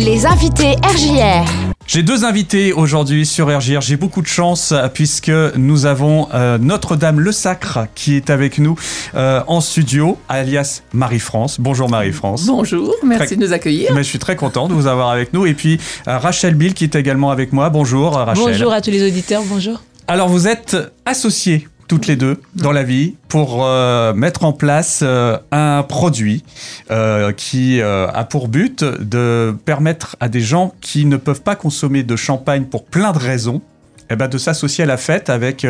Les invités RJR. J'ai deux invités aujourd'hui sur RJR. J'ai beaucoup de chance euh, puisque nous avons euh, Notre-Dame le Sacre qui est avec nous euh, en studio, alias Marie-France. Bonjour Marie-France. Bonjour, merci Très- de nous accueillir. Mais je suis très content de vous avoir avec nous. Et puis euh, Rachel Bill qui est également avec moi. Bonjour Rachel. Bonjour à tous les auditeurs, bonjour. Alors vous êtes associés toutes les deux dans la vie pour euh, mettre en place euh, un produit euh, qui a pour but de permettre à des gens qui ne peuvent pas consommer de champagne pour plein de raisons eh ben, de s'associer à la fête avec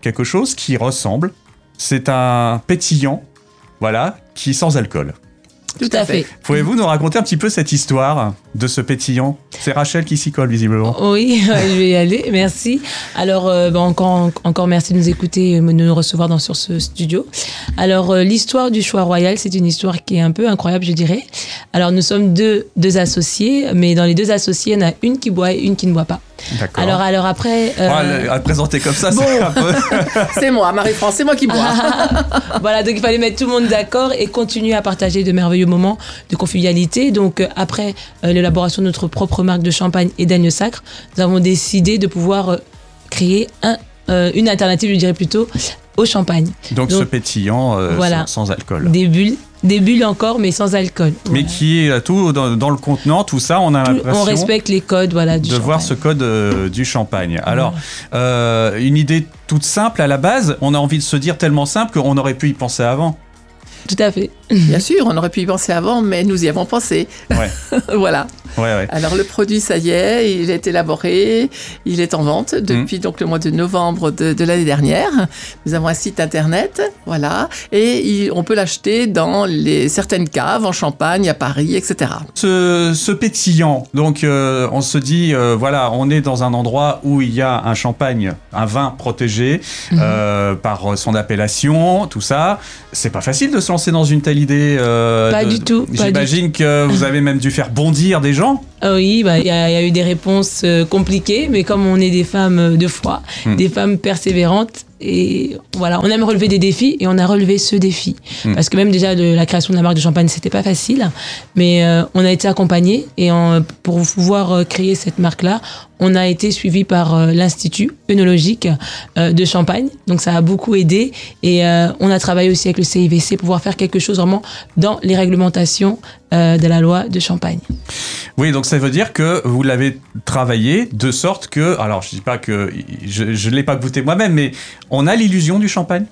quelque chose qui ressemble. C'est un pétillant, voilà, qui est sans alcool. Tout, à fait. Pouvez-vous nous raconter un petit peu cette histoire de ce pétillant? C'est Rachel qui s'y colle visiblement. Oui, je vais y aller, merci. Alors, euh, encore, encore merci de nous écouter et de nous recevoir dans, sur ce studio. Alors, euh, l'histoire du choix royal, c'est une histoire qui est un peu incroyable, je dirais. Alors, nous sommes deux, deux associés, mais dans les deux associés, il y en a une qui boit et une qui ne boit pas. D'accord. Alors, alors après... euh, Ah, à présenter comme ça, Bon. c'est un peu. C'est moi, Marie-France, c'est moi qui bois. voilà, donc il fallait mettre tout le monde d'accord et continuer à partager de merveilleux moments de convivialité. Donc euh, après euh, l'élaboration de notre propre marque de champagne et d'agneau sacre, nous avons décidé de pouvoir euh, créer un, une alternative, je dirais plutôt, au champagne. Donc, ce pétillant euh, voilà. sans, sans alcool. Des bulles, des bulles encore, mais sans alcool. Mais Voilà. qui est euh, tout dans, dans le contenant, tout ça, on a l'impression on respecte les codes voilà, du de voir ce code euh, du champagne. Alors, euh, une idée toute simple à la base, on a envie de se dire tellement simple qu'on aurait pu y penser avant. Tout à fait. Bien sûr, on aurait pu y penser avant, mais nous y avons pensé. Ouais, voilà. Ouais, ouais. Alors le produit, ça y est, il est élaboré, il est en vente depuis donc le mois de novembre de, de l'année dernière. Nous avons un site internet, voilà, et il- on peut l'acheter dans les certaines caves en Champagne, à Paris, etc. Ce, ce pétillant, donc euh, on se dit, euh, voilà, on est dans un endroit où il y a un champagne, un vin protégé euh, par son appellation, tout ça. C'est pas facile de se lancer dans une telle idée. Pas de- du tout, J'imagine que vous avez même dû faire bondir des gens. Ah oui, bah, il y, a il y a eu des réponses euh, compliquées, mais comme on est des femmes euh, de foi, Hmm. des femmes persévérantes, et voilà, on aime relever des défis et on a relevé ce défi. Hmm. Parce que même déjà de la création de la marque de champagne, c'était pas facile, mais euh, on a été accompagnés et pour pouvoir créer cette marque-là, on a été suivi par euh, l'Institut œnologique euh, de Champagne, donc ça a beaucoup aidé et euh, on a travaillé aussi avec le CIVC pour pouvoir faire quelque chose vraiment dans les réglementations de la loi de Champagne. Oui, donc ça veut dire que vous l'avez travaillé de sorte que, alors je dis pas que je ne l'ai pas goûté moi-même, mais on a l'illusion du champagne?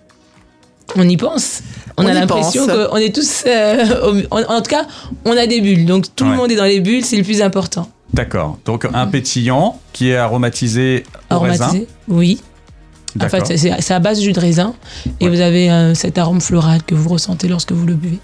On y pense. On, On a l'impression qu'on est tous. euh, en, en tout cas, on a des bulles. Donc tout Ouais. le monde est dans les bulles, c'est le plus important. D'accord. Donc un pétillant qui est aromatisé au raisin. Aromatisé Oui. En fait, c'est c'est à base de jus de raisin. Et Ouais. vous avez euh, cet arôme floral que vous ressentez lorsque vous le buvez.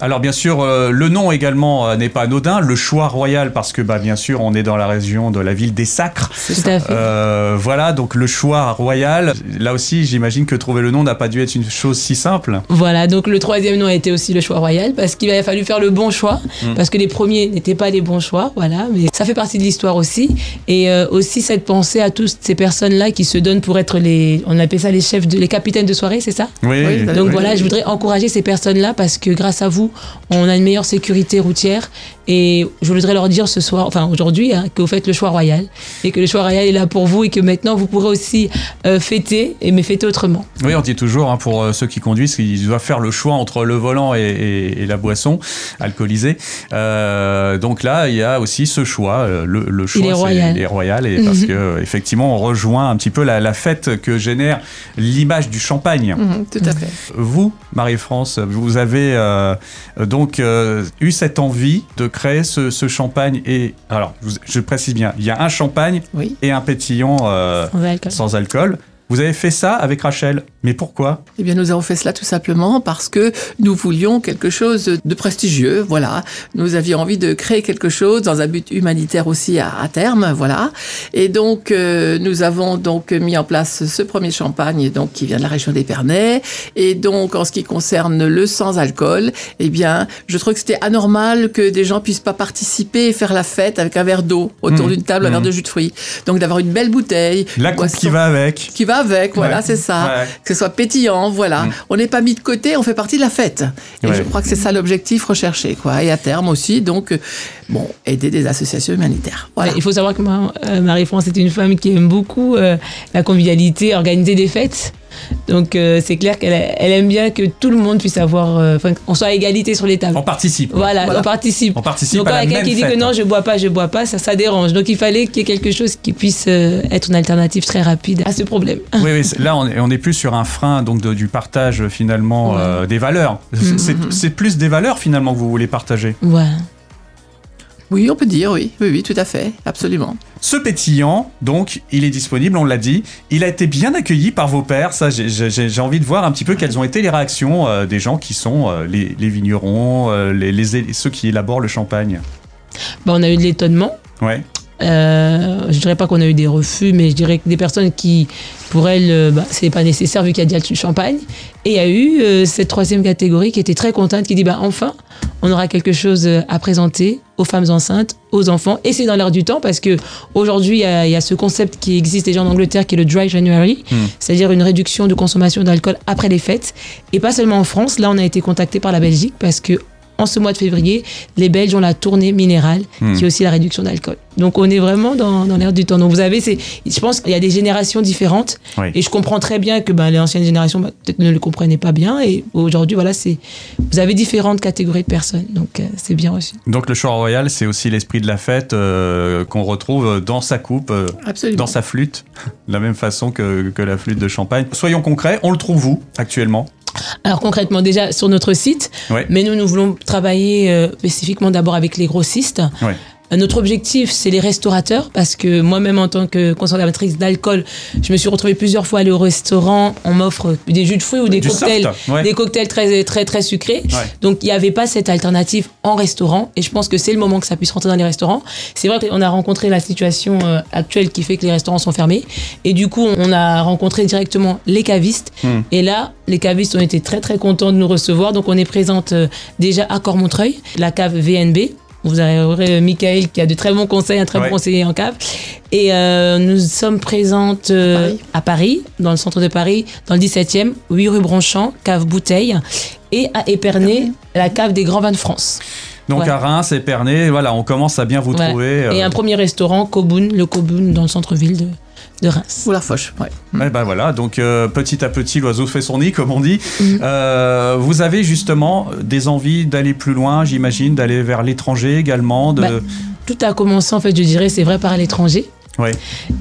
Alors bien sûr, euh, le nom également euh, n'est pas anodin. Le choix royal parce que bah bien sûr, on est dans la région de la ville des Sacres. Tout à fait. Euh, voilà, donc le choix royal. Là aussi, j'imagine que trouver le nom n'a pas dû être une chose si simple. Voilà, donc le troisième nom a été aussi le choix royal parce qu'il a fallu faire le bon choix Mm. parce que les premiers n'étaient pas les bons choix, voilà, mais ça fait partie de l'histoire aussi et euh, aussi cette pensée à toutes ces personnes-là qui se donnent pour être les, on appelle ça les chefs, de, les capitaines de soirée, c'est ça? Oui. Oui, Donc oui. voilà, je voudrais encourager ces personnes-là parce que grâce à vous, on a une meilleure sécurité routière et je voudrais leur dire ce soir, enfin aujourd'hui, hein, que vous faites le choix royal et que le choix royal est là pour vous et que maintenant vous pourrez aussi euh, fêter et mais fêter autrement. Oui, on dit toujours hein, pour euh, ceux qui conduisent qu'ils doivent faire le choix entre le volant et, et- et la boisson alcoolisée. Euh, donc là, il y a aussi ce choix. Le, le choix, Il est c'est- royal. il est royal et parce que effectivement, on rejoint un petit peu la, la fête que génère l'image du champagne. Mhm, tout à fait. Vous, Marie-France, vous avez euh, donc euh, eu cette envie de créer ce, ce champagne et alors je, précise bien, il y a un champagne Oui. et un pétillant euh, Sans alcool. sans alcool. Vous avez fait ça avec Rachel, mais pourquoi? Eh bien, nous avons fait cela tout simplement parce que nous voulions quelque chose de prestigieux, voilà. Nous avions envie de créer quelque chose dans un but humanitaire aussi à, à terme, voilà. Et donc, euh, nous avons donc mis en place ce premier champagne, donc qui vient de la région d'Épernay. Et donc, en ce qui concerne le sans-alcool, eh bien, je trouve que c'était anormal que des gens puissent pas participer et faire la fête avec un verre d'eau autour Mmh. d'une table, un Mmh. verre de jus de fruits. Donc, d'avoir une belle bouteille, La coupe qui va avec. qui va va avec, voilà, Ouais. c'est ça. Ouais. Que ce soit pétillant, voilà. Mm. On n'est pas mis de côté, on fait partie de la fête. Et Ouais. je crois que c'est ça l'objectif recherché, quoi. Et à terme aussi, donc, euh, bon, aider des associations humanitaires. Voilà. Ouais, il faut savoir que euh, Marie-France est une femme qui aime beaucoup euh, la convivialité, organiser des fêtes. Donc euh, c'est clair qu'elle elle aime bien que tout le monde puisse avoir, euh, enfin, qu'on soit à égalité sur les tables. On participe. Voilà, Voilà. on participe. On participe Donc à quand quelqu'un qui dit fête. que non, je bois pas, je bois pas, ça, ça dérange. Donc il fallait qu'il y ait quelque chose qui puisse euh, être une alternative très rapide à ce problème. Oui, oui, là on est, on est plus sur un frein donc de- du partage finalement Ouais. euh, des valeurs. Mhm. C'est c'est plus des valeurs finalement que vous voulez partager. Voilà. Oui, on peut dire, oui. Oui, oui, tout à fait. Absolument. Ce pétillant, donc, il est disponible, on l'a dit. Il a été bien accueilli par vos pairs. Ça, j'ai- envie de voir un petit peu quelles ont été les réactions euh, des gens qui sont euh, les, les vignerons, euh, les, les- ceux qui élaborent le champagne. Bah, on a eu de l'étonnement. Ouais. Euh, je dirais pas qu'on a eu des refus, mais je dirais que des personnes qui, pour elles, euh, bah, c'est pas nécessaire vu qu'il y a du champagne. Et il y a eu euh, cette troisième catégorie qui était très contente, qui dit bah enfin, on aura quelque chose euh, à présenter aux femmes enceintes, aux enfants, et c'est dans l'air du temps parce que aujourd'hui il y, a- il y a ce concept qui existe déjà en Angleterre qui est le dry January, Hmm. c'est-à-dire une réduction de consommation d'alcool après les fêtes, et pas seulement en France. Là, on a été contacté par la Belgique parce que en ce mois de février, les Belges ont la tournée minérale, Hmm. qui est aussi la réduction d'alcool. Donc on est vraiment dans, dans l'air du temps. Donc vous avez, c'est, je pense qu'il y a des générations différentes, Oui. et je comprends très bien que ben, les anciennes générations bah, peut-être ne le comprenaient pas bien, et aujourd'hui voilà, c'est, vous avez différentes catégories de personnes, donc euh, c'est bien aussi. Donc le choix royal, c'est aussi l'esprit de la fête euh, qu'on retrouve dans sa coupe, euh, dans sa flûte, de la même façon que, que la flûte de champagne. Soyons concrets, on le trouve où actuellement? Alors concrètement, déjà sur notre site, Ouais. mais nous, nous voulons travailler euh, spécifiquement d'abord avec les grossistes. Ouais. Euh, Notre objectif, c'est les restaurateurs, parce que moi-même, en tant que consommatrice d'alcool, je me suis retrouvée plusieurs fois à aller au restaurant. On m'offre des jus de fruits ou des Du cocktails, soft, ouais. des cocktails très très très sucrés. Ouais. Donc il n'y avait pas cette alternative en restaurant, et je pense que c'est le moment que ça puisse rentrer dans les restaurants. C'est vrai qu'on a rencontré la situation euh, actuelle qui fait que les restaurants sont fermés, et du coup on a rencontré directement les cavistes. Hmm. Et là, les cavistes ont été très très contents de nous recevoir. Donc on est présente euh, déjà à Cormontreuil, la cave VNB. Vous aurez Michael qui a de très bons conseils, un très Ouais. bon conseiller en cave. Et euh, nous sommes présentes euh, Paris. à Paris, dans le centre de Paris, dans le 17e, 8 rue Bronchamp, cave Bouteille, et à Épernay, la cave des Grands Vins de France. Donc Ouais. à Reims, Épernay, voilà, on commence à bien vous Ouais. trouver. euh, Et un premier restaurant, Coboun, le Coboun, dans le centre-ville de, de Reims. Ou la foche, ouais. Ouais, ben voilà, donc euh, petit à petit, l'oiseau fait son nid, comme on dit. Mhm. Euh, vous avez justement des envies d'aller plus loin, j'imagine, d'aller vers l'étranger également. De... Bah, Tout a commencé, en fait, je dirais, c'est vrai, par l'étranger. Ouais.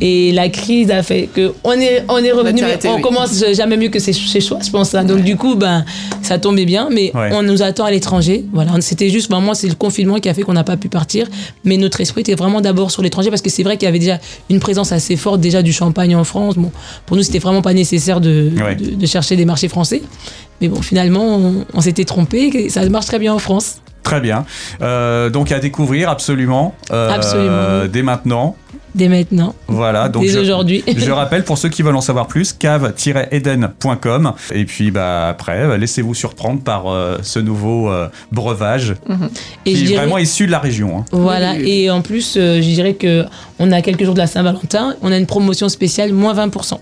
Et la crise a fait que on est, on est revenu, s'est mais arrêté, on oui. commence jamais mieux que chez soi, je pense. hein. Donc du coup, ben, ça tombait bien, mais Ouais. on nous attend à l'étranger. Voilà, c'était juste, vraiment, c'est le confinement qui a fait qu'on n'a pas pu partir. Mais notre esprit était vraiment d'abord sur l'étranger parce que c'est vrai qu'il y avait déjà une présence assez forte déjà du champagne en France. Bon, pour nous, c'était vraiment pas nécessaire de, Ouais. de, de chercher des marchés français. Mais bon, finalement, on, on s'était trompé. et Ça marche très bien en France. Très bien. Euh, donc à découvrir absolument. euh, Absolument. Dès maintenant. Dès maintenant, Voilà. Donc dès aujourd'hui. Je rappelle pour ceux qui veulent en savoir plus, cave-eden.com. Et puis bah, après, euh, laissez-vous surprendre par euh, ce nouveau euh, breuvage Et qui je est dirais- vraiment issu de la région. hein. Voilà, et en plus, euh, je dirais que on a quelques jours de la Saint-Valentin, on a une promotion spéciale moins 20%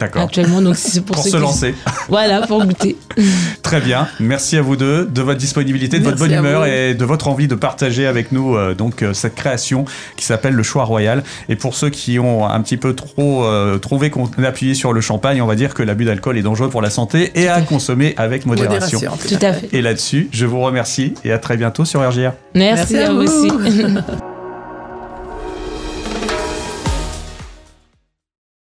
D'accord. actuellement, donc c'est pour, se qui- lancer. Voilà, pour goûter. Très bien. Merci à vous deux de votre disponibilité, de votre bonne humeur vous. et de votre envie de partager avec nous euh, donc euh, cette création qui s'appelle le choix royal. Et pour ceux qui ont un petit peu trop euh, trouvé qu'on appuyait sur le champagne, on va dire que l'abus d'alcool est dangereux pour la santé et à consommer avec modération. Modération. Tout à fait. Et là-dessus, je vous remercie et à très bientôt sur RGR. Merci, Merci à vous. aussi.